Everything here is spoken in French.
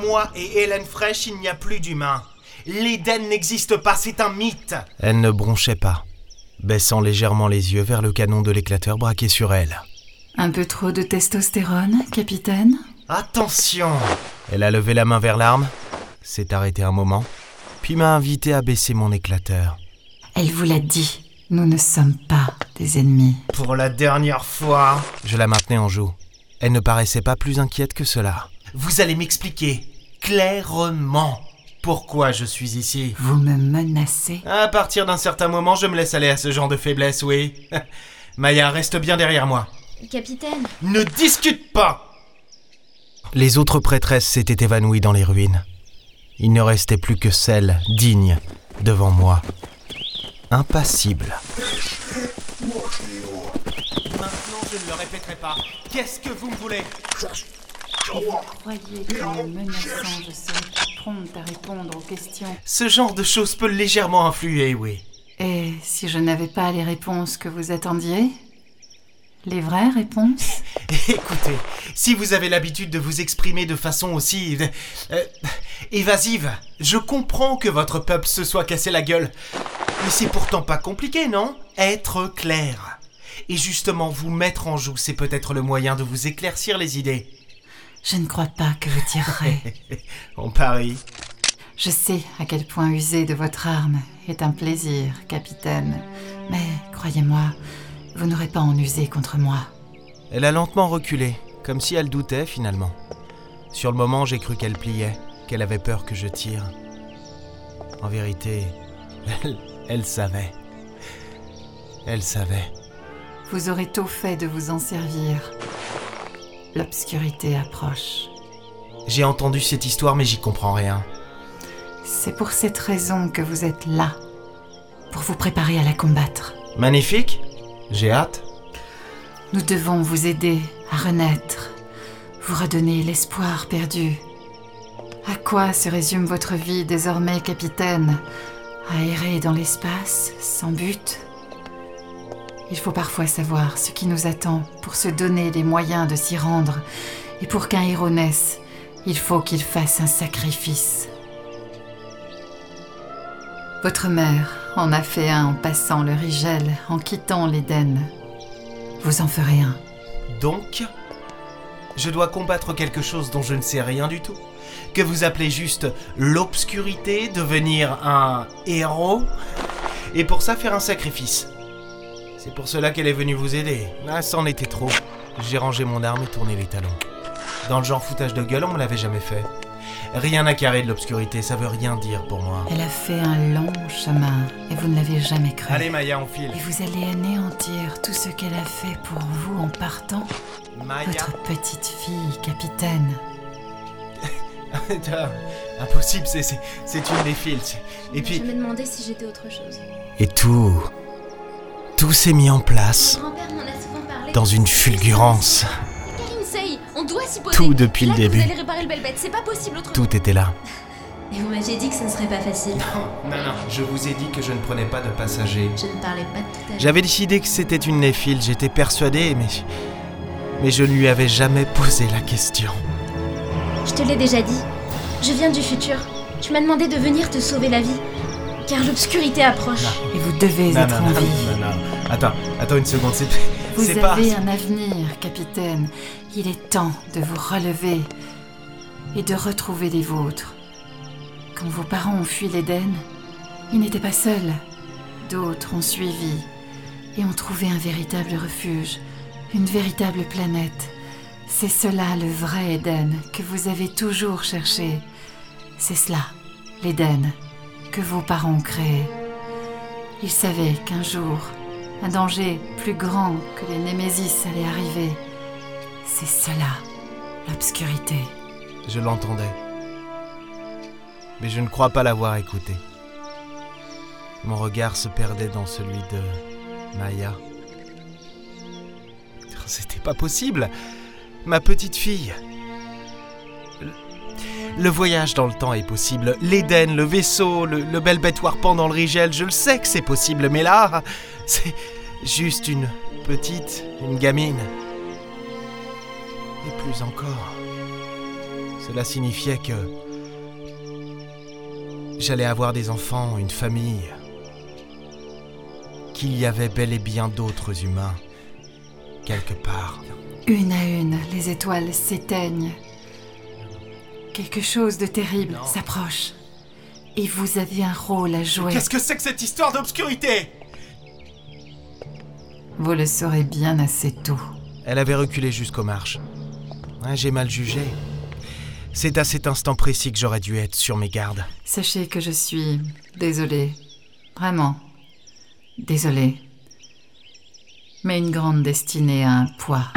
moi et Hélène Fraîche, il n'y a plus d'humains. L'Éden n'existe pas, c'est un mythe. Elle ne bronchait pas, baissant légèrement les yeux vers le canon de l'éclateur braqué sur elle. Un peu trop de testostérone, capitaine? Attention Elle a levé la main vers l'arme, s'est arrêtée un moment, puis m'a invité à baisser mon éclateur. Elle vous l'a dit, nous ne sommes pas des ennemis. Pour la dernière fois, Je la maintenais en joue. Elle ne paraissait pas plus inquiète que cela. Vous allez m'expliquer clairement pourquoi je suis ici. Vous me menacez À partir d'un certain moment, je me laisse aller à ce genre de faiblesse, oui. Maya, reste bien derrière moi. Capitaine, Ne discute pas Les autres prêtresses s'étaient évanouies dans les ruines. Il ne restait plus que celle, digne, devant moi. Impassible. Maintenant, je ne le répéterai pas. Qu'est-ce que vous me voulez? Croyez menaçant, je prompte à répondre aux questions. Ce genre de choses peut légèrement influer, oui. Et si je n'avais pas les réponses que vous attendiez Les vraies réponses Écoutez, si vous avez l'habitude de vous exprimer de façon aussi euh, évasive, je comprends que votre peuple se soit cassé la gueule. Mais c'est pourtant pas compliqué, non? Être clair. Et justement, vous mettre en joue, c'est peut-être le moyen de vous éclaircir les idées. Je ne crois pas que vous tirerez. On parie. Je sais à quel point user de votre arme est un plaisir, capitaine. Mais croyez-moi, vous n'aurez pas à en user contre moi. Elle a lentement reculé, comme si elle doutait finalement. Sur le moment, j'ai cru qu'elle pliait, qu'elle avait peur que je tire. En vérité, elle, elle savait. Elle savait. Vous aurez tôt fait de vous en servir. L'obscurité approche. J'ai entendu cette histoire, mais j'y comprends rien. C'est pour cette raison que vous êtes là. Pour vous préparer à la combattre. Magnifique J'ai hâte. Nous devons vous aider à renaître, vous redonner l'espoir perdu. À quoi se résume votre vie désormais, capitaine? À errer dans l'espace, sans but? Il faut parfois savoir ce qui nous attend pour se donner les moyens de s'y rendre. Et pour qu'un héros naisse, il faut qu'il fasse un sacrifice. Votre mère en a fait un en passant le Rigel, en quittant l'Éden. Vous en ferez un. Donc, je dois combattre quelque chose dont je ne sais rien du tout. Que vous appelez juste l'obscurité, devenir un héros, et pour ça faire un sacrifice. C'est pour cela qu'elle est venue vous aider. Ah, c'en était trop. J'ai rangé mon arme et tourné les talons. Dans le genre foutage de gueule, on me l'avait jamais fait. Rien à carrer de l'obscurité, ça veut rien dire pour moi. Elle a fait un long chemin et vous ne l'avez jamais cru. Allez Maya, on file. Et vous allez anéantir tout ce qu'elle a fait pour vous en partant. Maya. Votre petite fille, capitaine. Ah, Impossible, c'est, c'est, c'est une des fils. Et puis, je me demandais si j'étais autre chose. Et tout. Tout s'est mis en place Grand-père m'en a souvent parlé. dans une fulgurance. Karinsei, on doit s'y poser. Tout depuis le début. Vous allez réparer le belle bête, c'est pas possible autrement. Tout était là. Et vous m'aviez dit que ce ne serait pas facile. non, non, je vous ai dit que je ne prenais pas de passagers. Je ne parlais pas de tout à l'heure. J'avais décidé que c'était une néphile, j'étais persuadé, mais. Mais je ne lui avais jamais posé la question. Je te l'ai déjà dit. Je viens du futur. Tu m'as demandé de venir te sauver la vie. Car l'obscurité approche. Et vous devez Non, être non, en non, vie. Attends, attends une seconde, c'est, Vous pas. avez un avenir, capitaine. Il est temps de vous relever et de retrouver les vôtres. Quand vos parents ont fui l'Éden, ils n'étaient pas seuls. D'autres ont suivi et ont trouvé un véritable refuge, une véritable planète. C'est cela le vrai Éden que vous avez toujours cherché. C'est cela, l'Éden, que vos parents ont créé. Ils savaient qu'un jour, un danger plus grand que les Némésis allait arriver. C'est cela, l'obscurité. Je l'entendais. Mais je ne crois pas l'avoir écouté. Mon regard se perdait dans celui de Maya. C'était pas possible. Ma petite fille. Le- voyage dans le temps est possible. L'Éden, le vaisseau, le, le bel bête warpant dans le Rigel, je le sais que c'est possible, mais là, c'est juste une petite, une gamine. Et plus encore, Cela signifiait que j'allais avoir des enfants, une famille, qu'il y avait bel et bien d'autres humains, quelque part. Une à une, les étoiles s'éteignent. Quelque chose de terrible s'approche. Et vous avez un rôle à jouer. Qu'est-ce que c'est que cette histoire d'obscurité? Vous le saurez bien assez tôt. Elle avait reculé jusqu'aux marches. Hein, J'ai mal jugé. C'est à cet instant précis que j'aurais dû être sur mes gardes. Sachez que je suis désolée. Vraiment. Désolée. Mais une grande destinée a un poids.